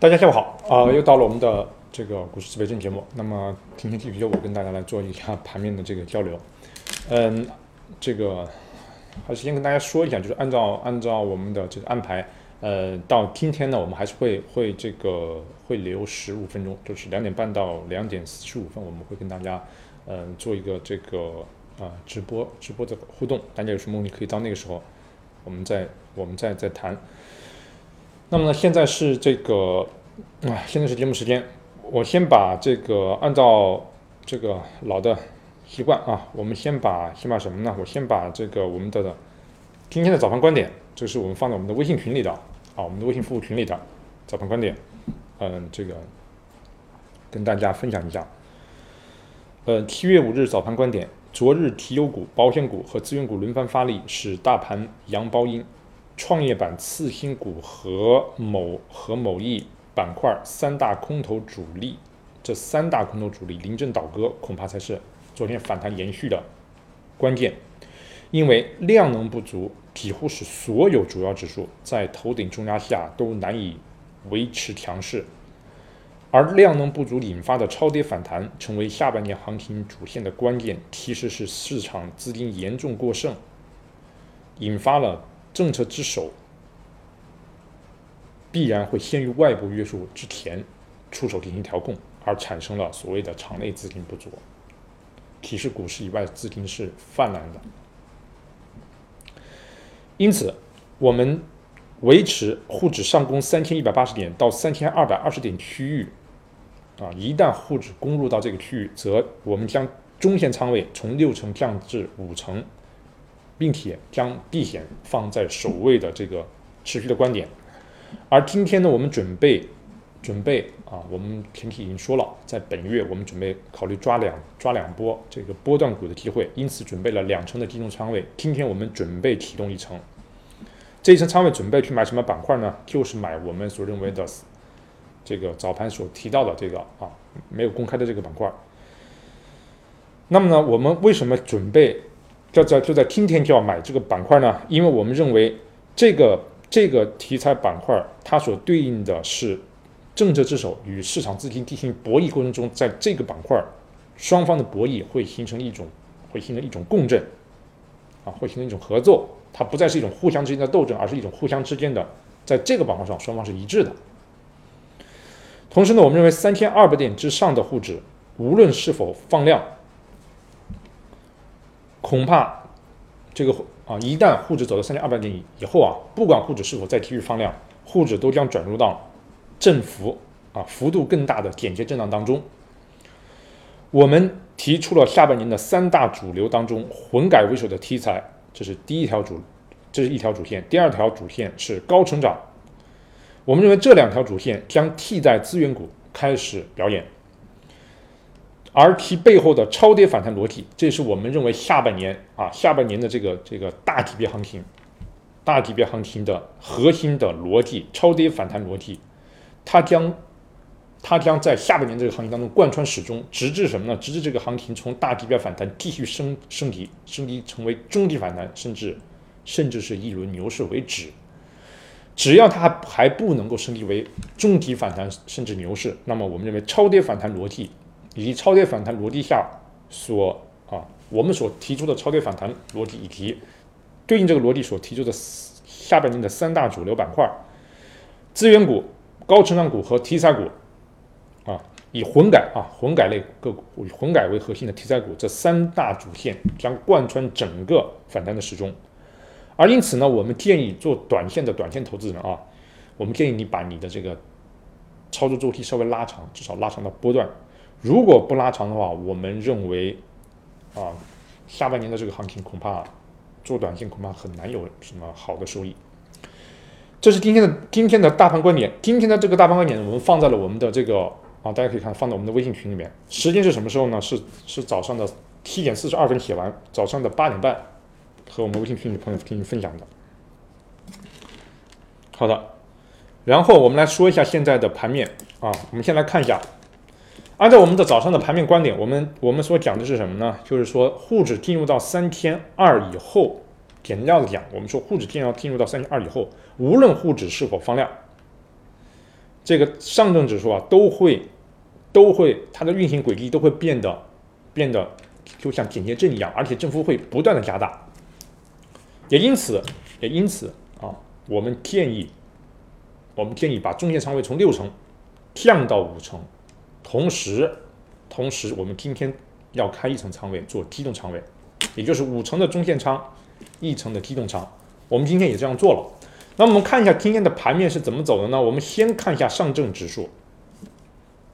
大家下午好啊、又到了我们的这个股市思维针节目。那么今天继续由我跟大家来做一下盘面的这个交流。嗯，这个还是先跟大家说一下，就是按照按照我们的这个安排，呃，到今天呢，我们还是会会这个会留十五分钟，就是两点半到两点四十五分，我们会跟大家嗯、做一个这个啊、直播直播的互动，大家有什么问题可以到那个时候我们再我们再再谈。那么呢，现在是这个啊，现在是节目时间，我先把这个按照这个老的习惯啊，我们先把先把什么呢？我先把这个我们的今天的早盘观点，这是我们放在我们的微信群里的啊，我们的微信服务群里的早盘观点，嗯，这个跟大家分享一下。呃，七月五日早盘观点，昨日提优股、保险股和资源股轮番发力，使大盘阳包阴。创业板、次新股和某和某易板块三大空头主力，这三大空头主力临阵倒戈，恐怕才是昨天反弹延续的关键。因为量能不足，几乎是所有主要指数在头顶重压下都难以维持强势，而量能不足引发的超跌反弹，成为下半年行情主线的关键，其实是市场资金严重过剩，引发了。政策之手必然会先于外部约束之前出手进行调控，而产生了所谓的场内资金不足，提示股市以外资金是泛滥的。因此，我们维持沪指上攻三千一百八十点到三千二百二十点区域，啊，一旦沪指攻入到这个区域，则我们将中线仓位从六成降至五成。并且将避险放在首位的这个持续的观点，而今天呢，我们准备准备啊，我们前期已经说了，在本月我们准备考虑抓两抓两波这个波段股的机会，因此准备了两成的集中仓位。今天我们准备启动一层，这一层仓位准备去买什么板块呢？就是买我们所认为的这个早盘所提到的这个啊没有公开的这个板块。那么呢，我们为什么准备？就在就在今天就要买这个板块呢，因为我们认为这个这个题材板块它所对应的是政策之手与市场资金进行博弈过程中，在这个板块双方的博弈会形成一种会形成一种共振啊，会形成一种合作，它不再是一种互相之间的斗争，而是一种互相之间的在这个板块上双方是一致的。同时呢，我们认为三千二百点之上的沪指，无论是否放量。恐怕这个啊，一旦沪指走到三千二百点以后啊，不管沪指是否再继续放量，沪指都将转入到振幅啊幅度更大的简洁震荡当中。我们提出了下半年的三大主流当中，混改为首的题材，这是第一条主，这是一条主线；第二条主线是高成长。我们认为这两条主线将替代资源股开始表演。而其背后的超跌反弹逻辑，这是我们认为下半年啊，下半年的这个这个大级别行情，大级别行情的核心的逻辑，超跌反弹逻辑，它将它将在下半年这个行情当中贯穿始终，直至什么呢？直至这个行情从大级别反弹继续升升级，升级成为中级反弹，甚至甚至是一轮牛市为止。只要它还不能够升级为中级反弹，甚至牛市，那么我们认为超跌反弹逻辑。以及超跌反弹逻辑下所啊，我们所提出的超跌反弹逻辑，以及对应这个逻辑所提出的下半年的三大主流板块：资源股、高成长股和题材股啊，以混改啊混改类个股以混改为核心的题材股，这三大主线将贯穿整个反弹的时钟。而因此呢，我们建议做短线的短线投资人啊，我们建议你把你的这个操作周期稍微拉长，至少拉长到波段。如果不拉长的话，我们认为，啊，下半年的这个行情恐怕做短线恐怕很难有什么好的收益。这是今天的今天的大盘观点。今天的这个大盘观点，我们放在了我们的这个啊，大家可以看放在我们的微信群里面。时间是什么时候呢？是是早上的七点四十二分写完，早上的八点半和我们微信群里朋友进行分享的。好的，然后我们来说一下现在的盘面啊，我们先来看一下。按照我们的早上的盘面观点，我们我们所讲的是什么呢？就是说，沪指进入到三千二以后，简要的讲，我们说沪指进要进入到三千二以后，无论沪指是否放量，这个上证指数啊，都会都会它的运行轨迹都会变得变得就像剪切阵一样，而且振幅会不断的加大。也因此，也因此啊，我们建议我们建议把中线仓位从六成降到五成，同时同时我们今天要开一层仓位做机动仓位，也就是五层的中线仓，一层的机动仓。我们今天也这样做了。那我们看一下今天的盘面是怎么走的呢？我们先看一下上证指数，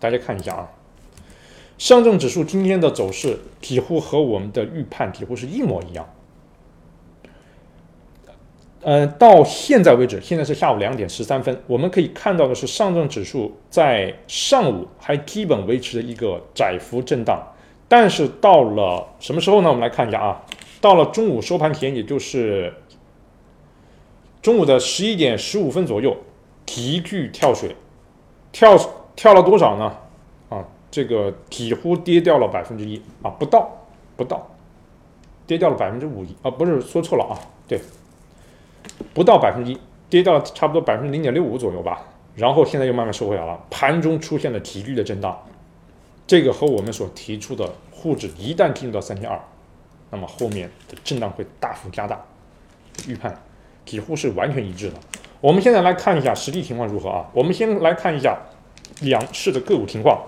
大家看一下啊，上证指数今天的走势几乎和我们的预判几乎是一模一样。呃，到现在为止，现在是下午两点十三分，我们可以看到的是上证指数在上午还基本维持着一个窄幅震荡，但是到了什么时候呢？我们来看一下啊，到了中午收盘前，也就是。中午的十一点十五分左右，急剧跳水，跳跳了多少呢？啊，这个几乎跌掉了百分之一啊，不到，不到，跌掉了百分之五啊，不是说错了啊，对，不到百分之一，跌到了差不多百分之零点六五左右吧。然后现在又慢慢收回来了，盘中出现了急剧的震荡，这个和我们所提出的沪指一旦进入到三千二，那么后面的震荡会大幅加大，预判。几乎是完全一致的。我们现在来看一下实际情况如何啊？我们先来看一下两市的个股情况。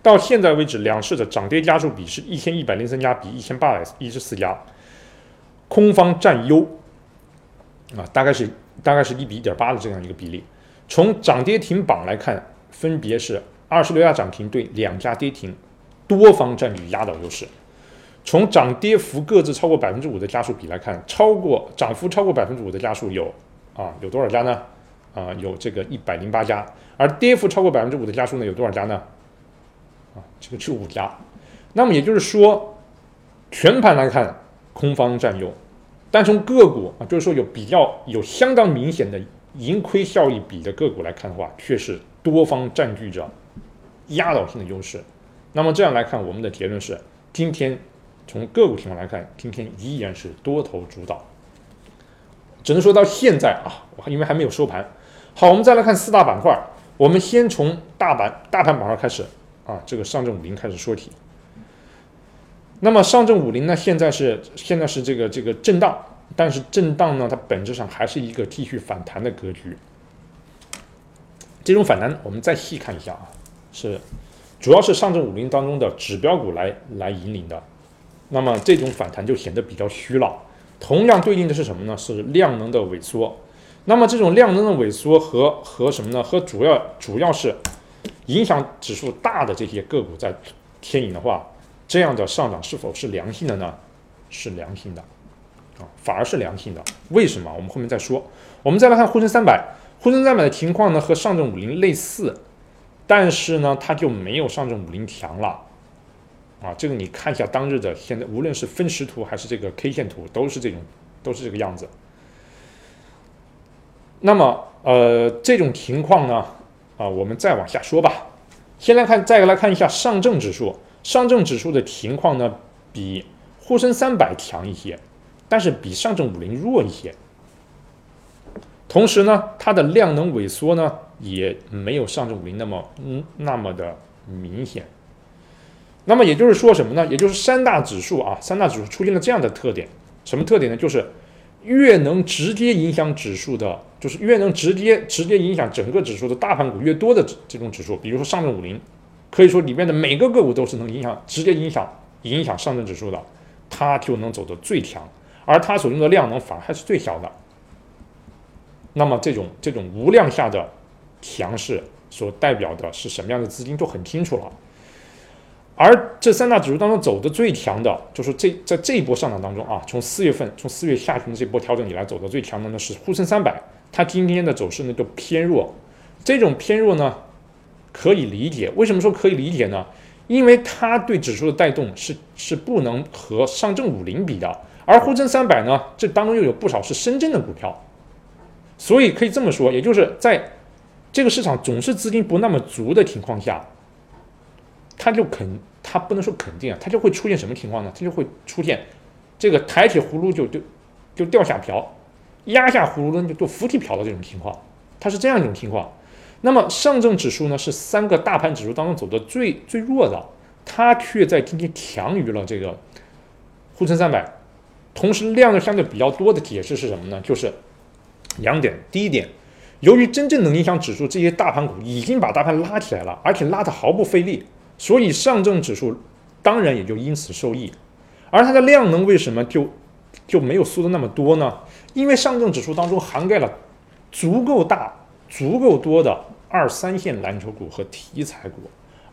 到现在为止，两市的涨跌家数比是一千一百零三家比一千八百一十四家，空方占优啊，大概是大概是一比一点八的这样一个比例。从涨跌停榜来看，分别是二十六家涨停对两家跌停，多方占据压倒优势。从涨跌幅各自超过百分之五的家数比来看，超过涨幅超过百分之五的家数有啊有多少家呢？啊有这个一百零八家，而跌幅超过百分之五的家数呢有多少家呢？啊这个是五家。那么也就是说，全盘来看空方占优，但从个股啊就是说有比较有相当明显的盈亏效益比的个股来看的话，却是多方占据着压倒性的优势。那么这样来看，我们的结论是今天。从个股情况来看，今天依然是多头主导，只能说到现在啊，我还因为还没有收盘。好，我们再来看四大板块，我们先从大板大盘板块开始啊，这个上证五零开始说起。那么上证五零呢，现在是现在是这个这个震荡，但是震荡呢，它本质上还是一个继续反弹的格局。这种反弹，我们再细看一下啊，是主要是上证五零当中的指标股来来引领的。那么这种反弹就显得比较虚了。同样对应的是什么呢？是量能的萎缩。那么这种量能的萎缩和和什么呢？和主要主要是影响指数大的这些个股在牵引的话，这样的上涨是否是良性的呢？是良性的啊，反而是良性的。为什么？我们后面再说。我们再来看沪深三百，沪深三百的情况呢和上证五零类似，但是呢它就没有上证五零强了。啊，这个你看一下当日的，现在无论是分时图还是这个 K 线图，都是这种，都是这个样子。那么，呃，这种情况呢，啊，我们再往下说吧。先来看，再来看一下上证指数，上证指数的情况呢，比沪深三百强一些，但是比上证五零弱一些。同时呢，它的量能萎缩呢，也没有上证五零那么嗯那么的明显。那么也就是说什么呢？也就是三大指数啊，三大指数出现了这样的特点，什么特点呢？就是越能直接影响指数的，就是越能直接直接影响整个指数的大盘股越多的这种指数，比如说上证五零，可以说里面的每个个股都是能影响直接影响影响上证指数的，它就能走得最强，而它所用的量能反而还是最小的。那么这种这种无量下的强势所代表的是什么样的资金，就很清楚了。而这三大指数当中走的最强的，就是这在这一波上涨当中啊，从四月份从四月下旬的这波调整以来走的最强的呢是沪深三百，它今天的走势呢就偏弱，这种偏弱呢可以理解，为什么说可以理解呢？因为它对指数的带动是是不能和上证五零比的，而沪深三百呢这当中又有不少是深圳的股票，所以可以这么说，也就是在这个市场总是资金不那么足的情况下，它就肯。它不能说肯定啊，它就会出现什么情况呢？它就会出现这个抬起葫芦就就就掉下瓢，压下葫芦呢就就浮起瓢的这种情况，它是这样一种情况。那么上证指数呢是三个大盘指数当中走的最最弱的，它却在今天强于了这个沪深三百，同时量的相对比较多的解释是什么呢？就是两点，第一点。由于真正能影响指数这些大盘股已经把大盘拉起来了，而且拉的毫不费力，所以上证指数当然也就因此受益。而它的量能为什么就就没有缩的那么多呢？因为上证指数当中涵盖了足够大、足够多的二三线蓝筹股和题材股，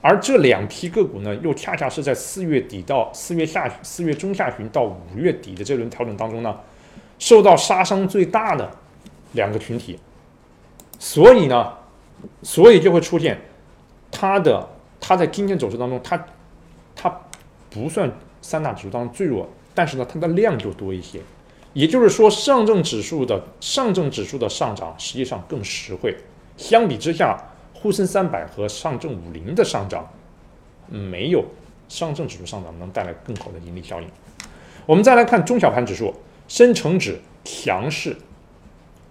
而这两批个股呢，又恰恰是在四月底到四月下四月中下旬到五月底的这轮调整当中呢，受到杀伤最大的两个群体。所以呢，所以就会出现它的它在今天走势当中，它它不算三大指数当中最弱，但是呢，它的量就多一些。也就是说，上证指数的上证指数的上涨实际上更实惠。相比之下，沪深三百和上证五零的上涨没有上证指数上涨能带来更好的盈利效应。我们再来看中小盘指数，深成指强势。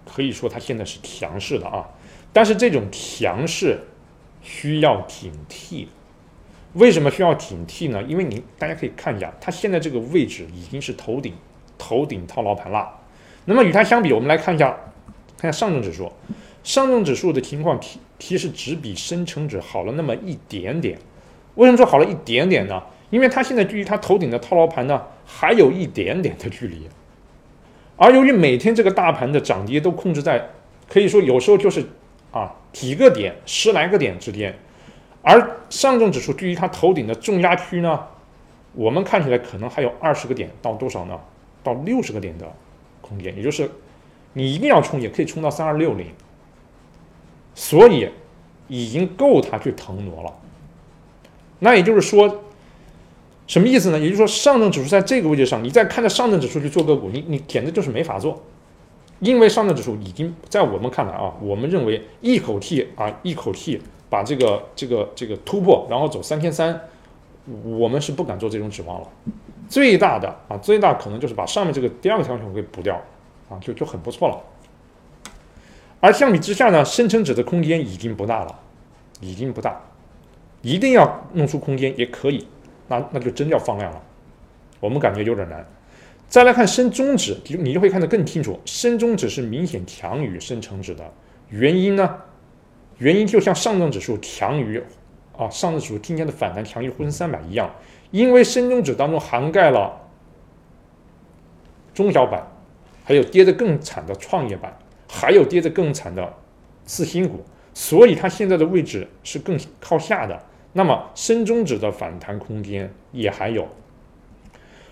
可以说它现在是强势的啊，但是这种强势需要警惕。为什么需要警惕呢？因为您大家可以看一下，它现在这个位置已经是头顶头顶套牢盘了。那么与它相比，我们来看一下，看下上证指数。上证指数的情况其其实只比深成指好了那么一点点。为什么说好了一点点呢？因为它现在距离它头顶的套牢盘呢还有一点点的距离。而由于每天这个大盘的涨跌都控制在，可以说有时候就是啊几个点、十来个点之间，而上证指数距离它头顶的重压区呢，我们看起来可能还有二十个点到多少呢？到六十个点的空间，也就是你一定要冲，也可以冲到三二六零，所以已经够它去腾挪了。那也就是说。什么意思呢？也就是说，上证指数在这个位置上，你再看着上证指数去做个股，你你简直就是没法做，因为上证指数已经在我们看来啊，我们认为一口气啊一口气把这个这个这个突破，然后走三千三，我们是不敢做这种指望了。最大的啊，最大可能就是把上面这个第二个条件给补掉啊，就就很不错了。而相比之下呢，深成指的空间已经不大了，已经不大，一定要弄出空间也可以。那那就真要放量了，我们感觉有点难。再来看深中指，你你就会看得更清楚，深中指是明显强于深成指的。原因呢？原因就像上证指数强于啊，上证指数今天的反弹强于沪深三百一样，因为深中指当中涵盖了中小板，还有跌得更惨的创业板，还有跌得更惨的次新股，所以它现在的位置是更靠下的。那么深中指的反弹空间也还有。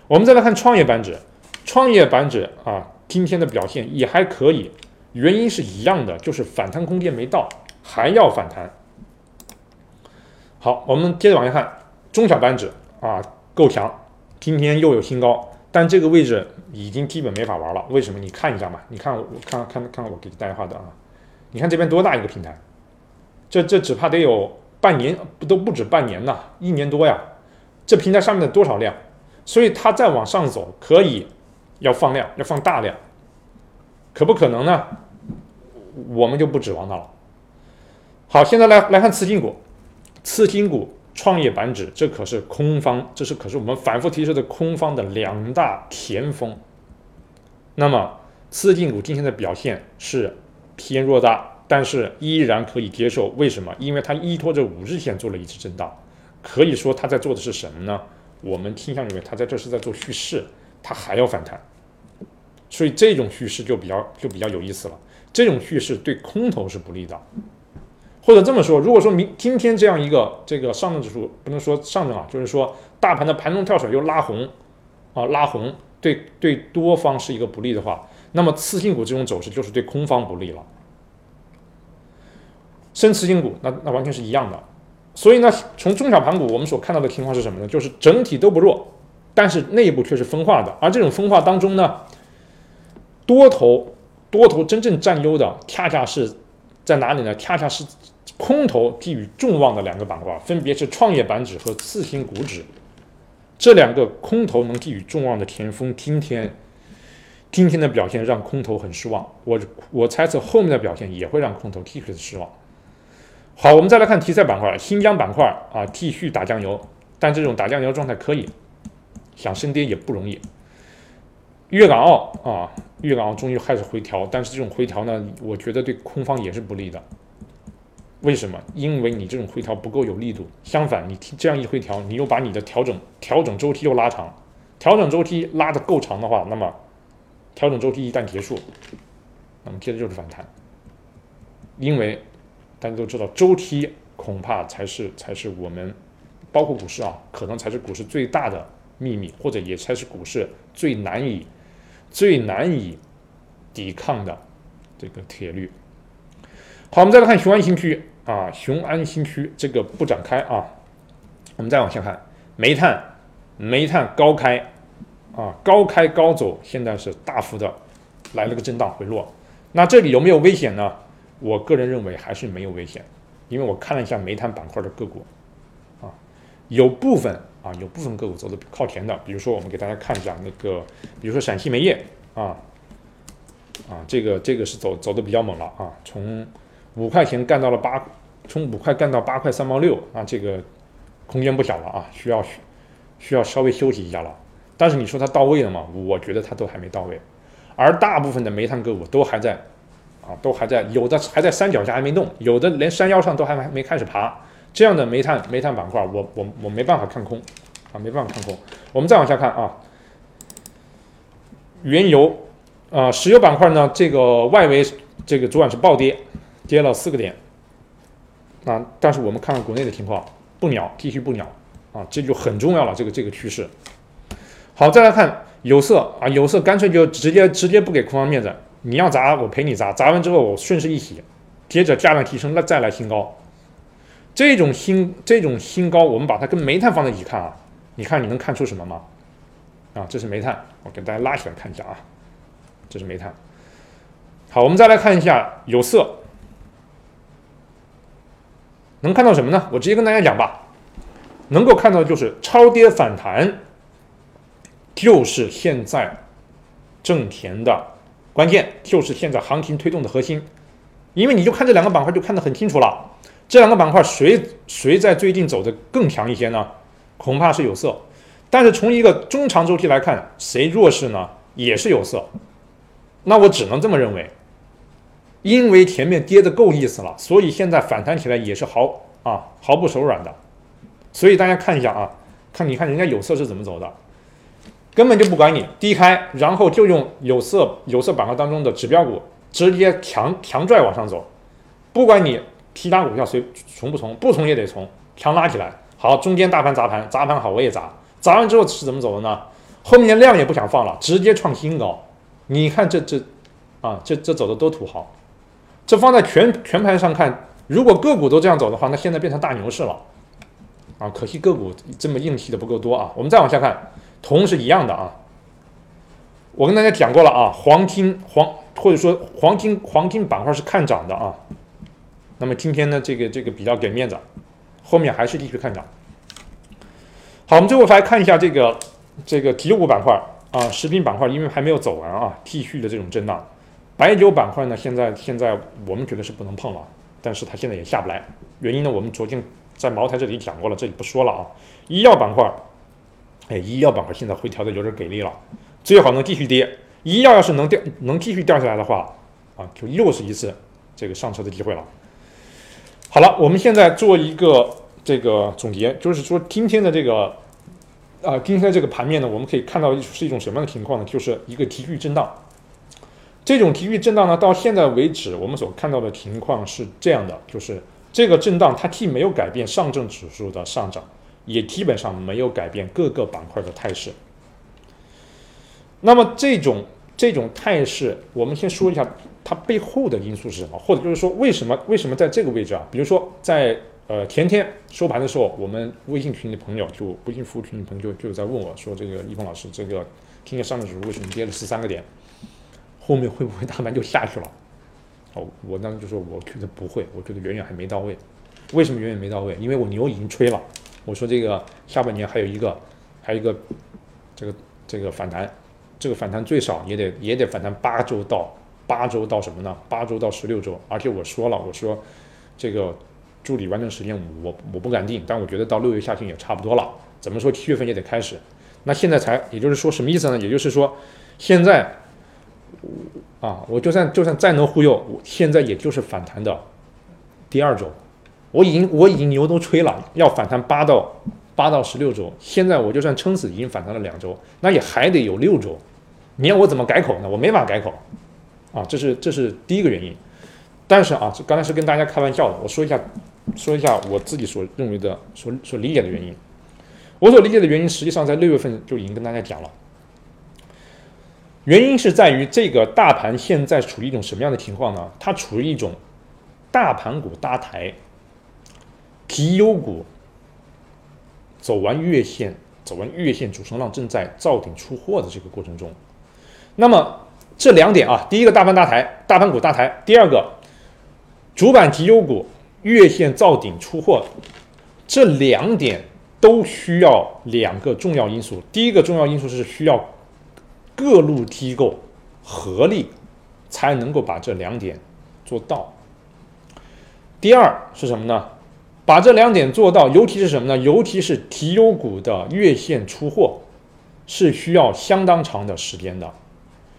我们再来看创业板指，创业板指啊，今天的表现也还可以，原因是一样的，就是反弹空间没到，还要反弹。好，我们接着往下看，中小板指啊够强，今天又有新高，但这个位置已经基本没法玩了。为什么？你看一下嘛，你看我看看看我给大家画的啊，你看这边多大一个平台，这这只怕得有。半年不都不止半年呐，一年多呀，这平台上面的多少量？所以它再往上走，可以要放量，要放大量，可不可能呢？我们就不指望它了。好，现在来来看次新股，次新股、创业板指，这可是空方，这是可是我们反复提示的空方的两大前锋。那么次进股今天的表现是偏弱的。但是依然可以接受，为什么？因为它依托着五日线做了一次震荡，可以说它在做的是什么呢？我们倾向认为它在这是在做蓄势，它还要反弹，所以这种蓄势就比较就比较有意思了。这种蓄势对空头是不利的，或者这么说，如果说明今天这样一个这个上证指数不能说上证啊，就是说大盘的盘中跳水又拉红啊拉红，对对多方是一个不利的话，那么次新股这种走势就是对空方不利了。深次新股，那那完全是一样的，所以呢，从中小盘股我们所看到的情况是什么呢？就是整体都不弱，但是内部却是分化的，而这种分化当中呢，多头多头真正占优的，恰恰是在哪里呢？恰恰是空头寄予众望的两个板块，分别是创业板指和次新股指，这两个空头能寄予众望的前锋，今天今天的表现让空头很失望，我我猜测后面的表现也会让空头继续的失望。好，我们再来看题材板块，新疆板块啊，继续打酱油，但这种打酱油状态可以，想升跌也不容易。粤港澳啊，粤港澳终于开始回调，但是这种回调呢，我觉得对空方也是不利的。为什么？因为你这种回调不够有力度。相反，你这样一回调，你又把你的调整调整周期又拉长，调整周期拉得够长的话，那么调整周期一旦结束，那么接着就是反弹。因为大家都知道，周期恐怕才是才是我们包括股市啊，可能才是股市最大的秘密，或者也才是股市最难以最难以抵抗的这个铁律。好，我们再来看雄安新区啊，雄安新区这个不展开啊，我们再往下看，煤炭，煤炭高开啊，高开高走，现在是大幅的来了个震荡回落，那这里有没有危险呢？我个人认为还是没有危险，因为我看了一下煤炭板块的个股啊，有部分啊，有部分个股走的靠前的，比如说我们给大家看一下那个，比如说陕西煤业啊，啊，这个这个是走走的比较猛了啊，从五块钱干到了八，从五块干到八块三毛六啊，这个空间不小了啊，需要需要稍微休息一下了。但是你说它到位了吗？我觉得它都还没到位。而大部分的煤炭个股都还在啊，都还在，有的还在山脚下还没动，有的连山腰上都还没没开始爬。这样的煤炭煤炭板块，我我我没办法看空啊，没办法看空。我们再往下看啊，原油啊，石油板块呢，这个外围这个昨晚是暴跌。跌了四个点，啊，但是我们看看国内的情况，不鸟，继续不鸟，啊，这就很重要了，这个这个趋势。好，再来看有色啊，有色干脆就直接直接不给空方面子，你要砸我陪你砸，砸完之后我顺势一洗，接着价量提升，那再来新高。这种新这种新高，我们把它跟煤炭放在一起看啊，你看你能看出什么吗？啊，这是煤炭，我给大家拉起来看一下啊，这是煤炭。好，我们再来看一下有色。能看到什么呢？我直接跟大家讲吧，能够看到就是超跌反弹，就是现在挣钱的关键，就是现在行情推动的核心。因为你就看这两个板块就看得很清楚了，这两个板块谁谁在最近走的更强一些呢？恐怕是有色。但是从一个中长周期来看，谁弱势呢？也是有色。那我只能这么认为。因为前面跌的够意思了，所以现在反弹起来也是毫啊毫不手软的。所以大家看一下啊，看你看人家有色是怎么走的，根本就不管你低开，然后就用有色有色板块当中的指标股直接强强拽往上走，不管你其他股票随从不从，不从也得从，强拉起来。好，中间大盘砸盘，砸盘好我也砸，砸完之后是怎么走的呢？后面的量也不想放了，直接创新高。你看这这啊这这走的多土豪。这放在全全盘上看，如果个股都这样走的话，那现在变成大牛市了，啊，可惜个股这么硬气的不够多啊。我们再往下看，铜是一样的啊。我跟大家讲过了啊，黄金黄或者说黄金黄金板块是看涨的啊。那么今天呢，这个这个比较给面子，后面还是继续看涨。好，我们最后来看一下这个这个体育股板块啊，食品板块因为还没有走完啊，继续的这种震荡。白酒板块呢，现在现在我们觉得是不能碰了，但是它现在也下不来。原因呢，我们昨天在茅台这里讲过了，这里不说了啊。医药板块，哎，医药板块现在回调的有点给力了，最好能继续跌。医药要是能掉，能继续掉下来的话，啊，就又是一次这个上车的机会了。好了，我们现在做一个这个总结，就是说今天的这个啊，今天的这个盘面呢，我们可以看到是一种什么样的情况呢？就是一个急剧震荡。这种急剧震荡呢，到现在为止，我们所看到的情况是这样的，就是这个震荡它既没有改变上证指数的上涨，也基本上没有改变各个板块的态势。那么这种这种态势，我们先说一下它背后的因素是什么，或者就是说为什么为什么在这个位置啊？比如说在呃前天收盘的时候，我们微信群的朋友就微信服务群的朋友就就在问我说，这个易峰老师，这个今天上证指数为什么跌了十三个点？后面会不会大盘就下去了？哦，我当时就说，我觉得不会，我觉得远远还没到位。为什么远远没到位？因为我牛已经吹了。我说这个下半年还有一个，还有一个这个这个反弹，这个反弹最少也得也得反弹八周到八周到什么呢？八周到十六周。而且我说了，我说这个助理完成时间我我不敢定，但我觉得到六月下旬也差不多了。怎么说七月份也得开始，那现在才，也就是说什么意思呢？也就是说，现在啊，我就算就算再能忽悠，我现在也就是反弹的第二周，我已经我已经牛都吹了，要反弹八到八到十六周，现在我就算撑死已经反弹了两周，那也还得有六周，你让我怎么改口呢？我没法改口啊，这是这是第一个原因。但是啊，刚才是跟大家开玩笑的，我说一下，说一下我自己所认为的、所所理解的原因。我所理解的原因，实际上在六月份就已经跟大家讲了。原因是在于这个大盘现在处于一种什么样的情况呢？它处于一种大盘股搭台、绩优股走完月线、走完月线主升浪正在造顶出货的这个过程中。那么这两点啊，第一个大盘搭台、大盘股搭台，第二个。主板绩优股月线造顶出货，这两点都需要两个重要因素。第一个重要因素是需要各路机构合力才能够把这两点做到。第二是什么呢？把这两点做到，尤其是什么呢？尤其是绩优股的月线出货是需要相当长的时间的，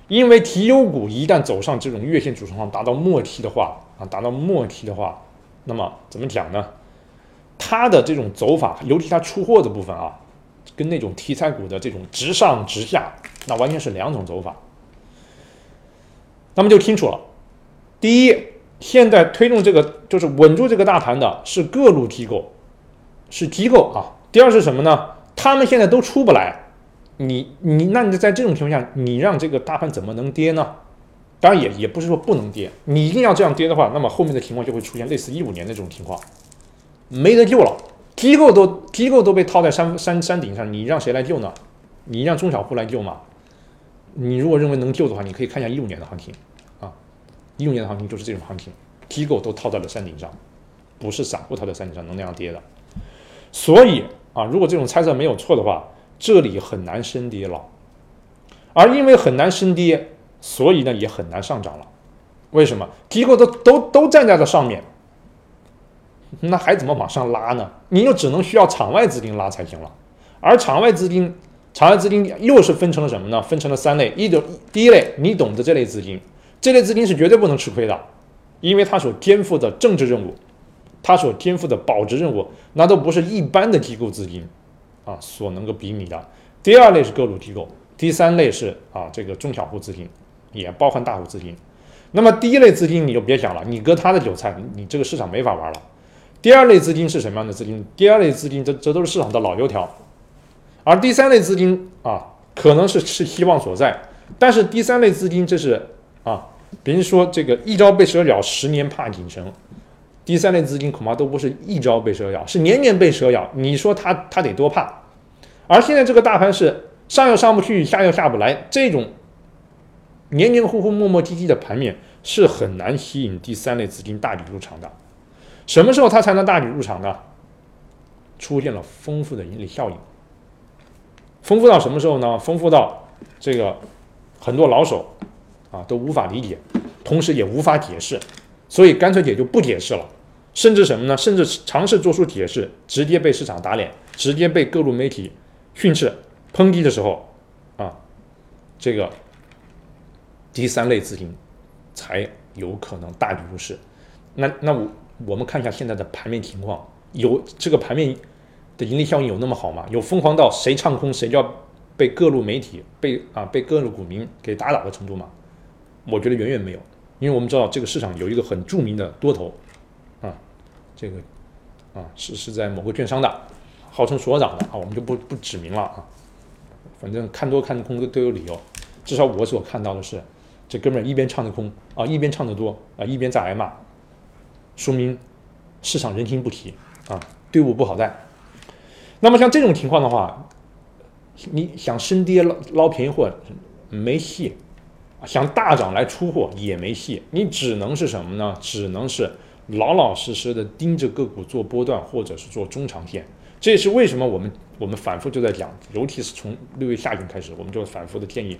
因为绩优股一旦走上这种月线主升浪达到末期的话。啊，达到末期的话，那么怎么讲呢？它的这种走法，尤其它出货的部分啊，跟那种题材股的这种直上直下，那完全是两种走法。那么就清楚了。第一，现在推动这个就是稳住这个大盘的是各路机构，是机构啊。第二是什么呢？他们现在都出不来，你你那你在这种情况下，你让这个大盘怎么能跌呢？当然也也不是说不能跌，你一定要这样跌的话，那么后面的情况就会出现类似一五年的这种情况，没得救了。机构都机构都被套在山山山顶上，你让谁来救呢？你让中小户来救吗？你如果认为能救的话，你可以看一下一五年的行情啊，一五年的行情就是这种行情，机构都套在了山顶上，不是散户套在山顶上能那样跌的。所以啊，如果这种猜测没有错的话，这里很难升跌了，而因为很难升跌。所以呢，也很难上涨了。为什么？机构都都都站在了上面，那还怎么往上拉呢？你就只能需要场外资金拉才行了。而场外资金，场外资金又是分成了什么呢？分成了三类。一种第一类，你懂得这类资金，这类资金是绝对不能吃亏的，因为它所肩负的政治任务，它所肩负的保值任务，那都不是一般的机构资金啊所能够比拟的。第二类是各路机构，第三类是啊这个中小户资金。也包含大户资金，那么第一类资金你就别想了，你割他的韭菜，你这个市场没法玩了。第二类资金是什么样的资金？第二类资金，这这都是市场的老油条，而第三类资金啊，可能是是希望所在，但是第三类资金这是啊，别人说这个一朝被蛇咬，十年怕井绳，第三类资金恐怕都不是一朝被蛇咬，是年年被蛇咬，你说他他得多怕？而现在这个大盘是上又上不去，下又下不来，这种。黏黏糊糊、磨磨唧唧的盘面是很难吸引第三类资金大举入场的。什么时候它才能大举入场呢？出现了丰富的盈利效应。丰富到什么时候呢？丰富到这个很多老手啊都无法理解，同时也无法解释，所以干脆也就不解释了。甚至什么呢？甚至尝试做出解释，直接被市场打脸，直接被各路媒体训斥、抨击的时候啊，这个。第三类资金才有可能大举入市，那那我我们看一下现在的盘面情况，有这个盘面的盈利效应有那么好吗？有疯狂到谁唱空谁就要被各路媒体被啊被各路股民给打倒的程度吗？我觉得远远没有，因为我们知道这个市场有一个很著名的多头啊，这个啊是是在某个券商的，号称所长的啊，我们就不不指名了啊，反正看多看空都都有理由，至少我所看到的是。这哥们一边唱的空啊，一边唱的多啊，一边在挨骂，说明市场人心不齐啊，队伍不好带。那么像这种情况的话，你想升跌捞捞便宜货没戏，想大涨来出货也没戏，你只能是什么呢？只能是老老实实的盯着个股做波段，或者是做中长线。这也是为什么我们我们反复就在讲，尤其是从六月下旬开始，我们就反复的建议。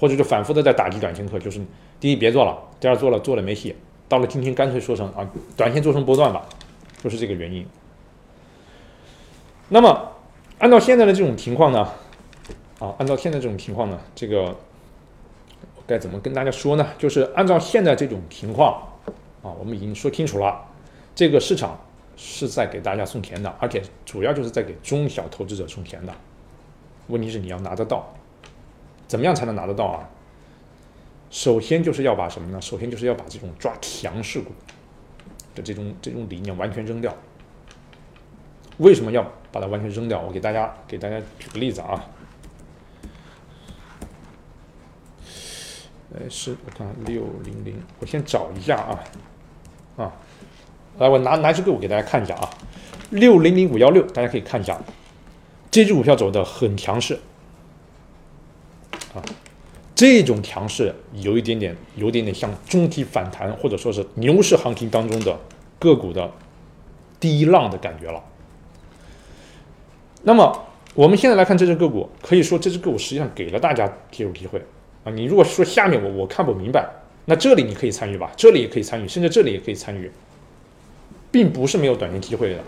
或者就反复的在打击短线客，就是第一别做了，第二做了做了没戏，到了今天干脆说成啊，短线做成波段吧，就是这个原因。那么，按照现在的这种情况呢，啊，按照现在这种情况呢，这个该怎么跟大家说呢？就是按照现在这种情况，啊，我们已经说清楚了，这个市场是在给大家送钱的，而且主要就是在给中小投资者送钱的。问题是你要拿得到，怎么样才能拿得到啊？首先就是要把什么呢？首先就是要把这种抓强势股的这种这种理念完全扔掉。为什么要把它完全扔掉？我给大家给大家举个例子啊。哎，是我看六零零，我先找一下啊啊，来，我拿拿只个股给大家看一下啊，六零零五幺六，大家可以看一下，这只股票走的很强势啊，这种强势有一点点，有点点像中体反弹或者说是牛市行情当中的个股的第一浪的感觉了。那么我们现在来看这只个股，可以说这只个股实际上给了大家介入机会啊。你如果说下面我我看不明白，那这里你可以参与吧，这里也可以参与，甚至这里也可以参与，并不是没有短线机会的。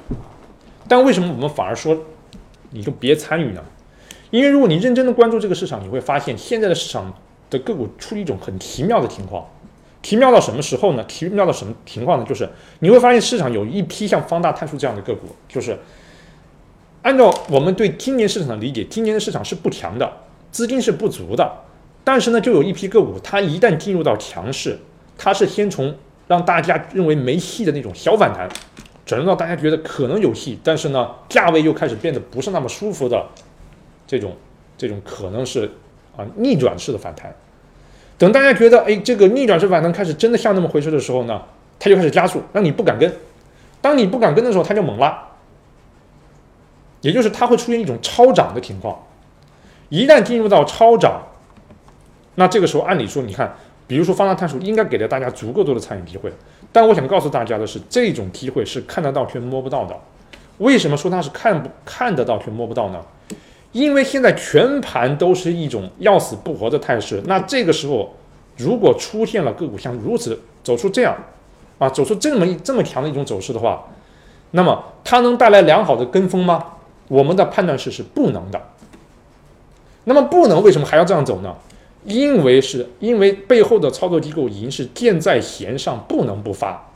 但为什么我们反而说你就别参与呢？因为如果你认真的关注这个市场，你会发现现在的市场的个股处于一种很奇妙的情况。奇妙到什么时候呢？奇妙到什么情况呢？就是你会发现市场有一批像方大碳素这样的个股，就是。按照我们对今年市场的理解，今年的市场是不强的，资金是不足的。但是呢，就有一批个股，它一旦进入到强势，它是先从让大家认为没戏的那种小反弹，转入到大家觉得可能有戏，但是呢，价位又开始变得不是那么舒服的这种这种可能是啊逆转式的反弹。等大家觉得哎这个逆转式反弹开始真的像那么回事的时候呢，它就开始加速，让你不敢跟。当你不敢跟的时候，它就猛拉。也就是它会出现一种超涨的情况，一旦进入到超涨，那这个时候按理说，你看，比如说方大碳素应该给了大家足够多的参与机会，但我想告诉大家的是，这种机会是看得到却摸不到的。为什么说它是看不看得到却摸不到呢？因为现在全盘都是一种要死不活的态势。那这个时候，如果出现了个股像如此走出这样，啊，走出这么这么强的一种走势的话，那么它能带来良好的跟风吗？我们的判断是是不能的。那么不能为什么还要这样走呢？因为是因为背后的操作机构已经是箭在弦上，不能不发。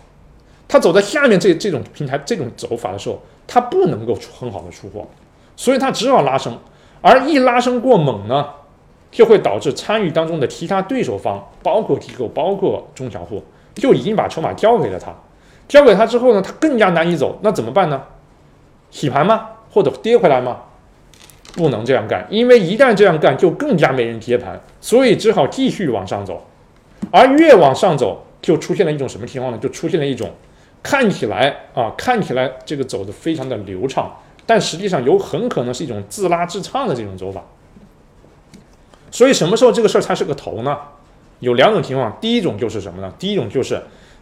他走在下面这这种平台这种走法的时候，他不能够出很好的出货，所以他只好拉升。而一拉升过猛呢，就会导致参与当中的其他对手方，包括机构，包括中小户，就已经把筹码交给了他。交给他之后呢，他更加难以走。那怎么办呢？洗盘吗？或者跌回来吗？不能这样干，因为一旦这样干，就更加没人接盘，所以只好继续往上走。而越往上走，就出现了一种什么情况呢？就出现了一种看起来啊，看起来这个走的非常的流畅，但实际上有很可能是一种自拉自唱的这种走法。所以什么时候这个事儿才是个头呢？有两种情况，第一种就是什么呢？第一种就是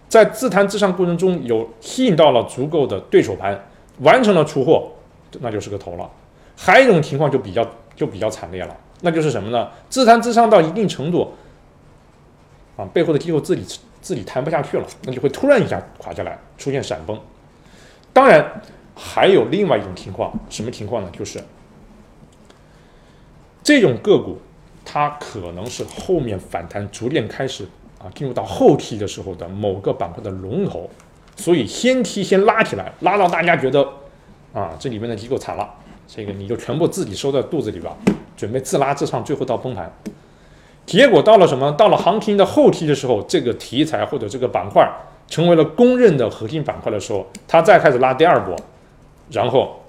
在自弹自唱过程中有吸引到了足够的对手盘，完成了出货。那就是个头了，还有一种情况就比较就比较惨烈了，那就是什么呢？自弹自唱到一定程度，啊，背后的机构自己自己弹不下去了，那就会突然一下垮下来，出现闪崩。当然，还有另外一种情况，什么情况呢？就是这种个股，它可能是后面反弹逐渐开始啊，进入到后期的时候的某个板块的龙头，所以先期先拉起来，拉到大家觉得。啊，这里面的机构惨了，这个你就全部自己收在肚子里边，准备自拉自唱，最后到崩盘。结果到了什么？到了行情的后期的时候，这个题材或者这个板块成为了公认的核心板块的时候，它再开始拉第二波，然后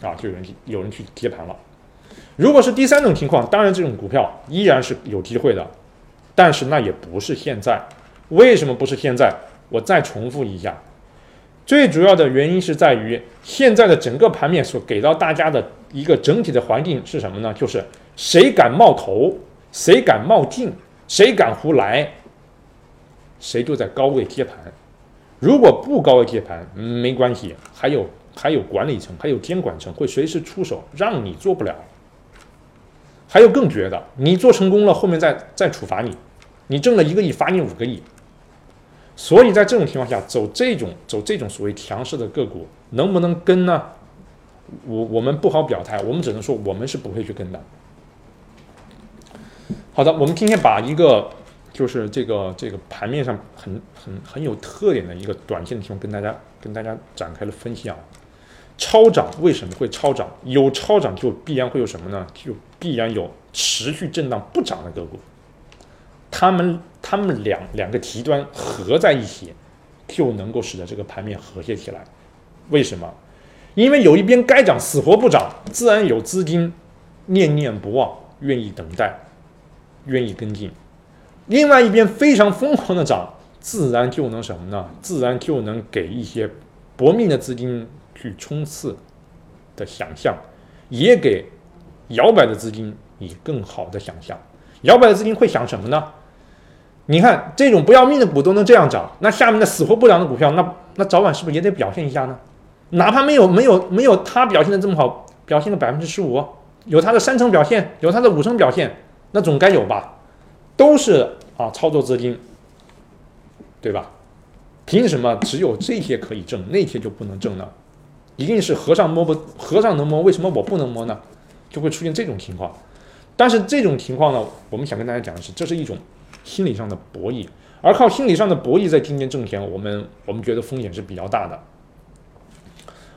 啊，就有人有人去接盘了。如果是第三种情况，当然这种股票依然是有机会的，但是那也不是现在。为什么不是现在？我再重复一下。最主要的原因是在于现在的整个盘面所给到大家的一个整体的环境是什么呢？就是谁敢冒头，谁敢冒进，谁敢胡来，谁就在高位接盘。如果不高位接盘，没关系，还有还有管理层，还有监管层会随时出手，让你做不了。还有更绝的，你做成功了，后面再再处罚你，你挣了一个亿，罚你五个亿。所以在这种情况下，走这种走这种所谓强势的个股，能不能跟呢？我我们不好表态，我们只能说我们是不会去跟的。好的，我们今天把一个就是这个这个盘面上很很很有特点的一个短线的情况跟大家跟大家展开了分析啊。超涨为什么会超涨？有超涨就必然会有什么呢？就必然有持续震荡不涨的个股。他们他们两两个极端合在一起，就能够使得这个盘面和谐起来。为什么？因为有一边该涨死活不涨，自然有资金念念不忘，愿意等待，愿意跟进；另外一边非常疯狂的涨，自然就能什么呢？自然就能给一些搏命的资金去冲刺的想象，也给摇摆的资金以更好的想象。摇摆的资金会想什么呢？你看这种不要命的股都能这样涨，那下面的死活不涨的股票，那那早晚是不是也得表现一下呢？哪怕没有没有没有它表现的这么好，表现了百分之十五，有它的三成表现，有它的五成表现，那总该有吧？都是啊，操作资金，对吧？凭什么只有这些可以挣，那些就不能挣呢？一定是和尚摸不和尚能摸，为什么我不能摸呢？就会出现这种情况。但是这种情况呢，我们想跟大家讲的是，这是一种。心理上的博弈，而靠心理上的博弈在今天挣钱，我们我们觉得风险是比较大的。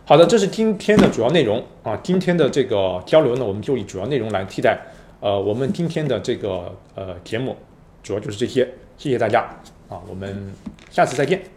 好的，这是今天的主要内容啊。今天的这个交流呢，我们就以主要内容来替代。呃，我们今天的这个呃节目主要就是这些，谢谢大家啊，我们下次再见。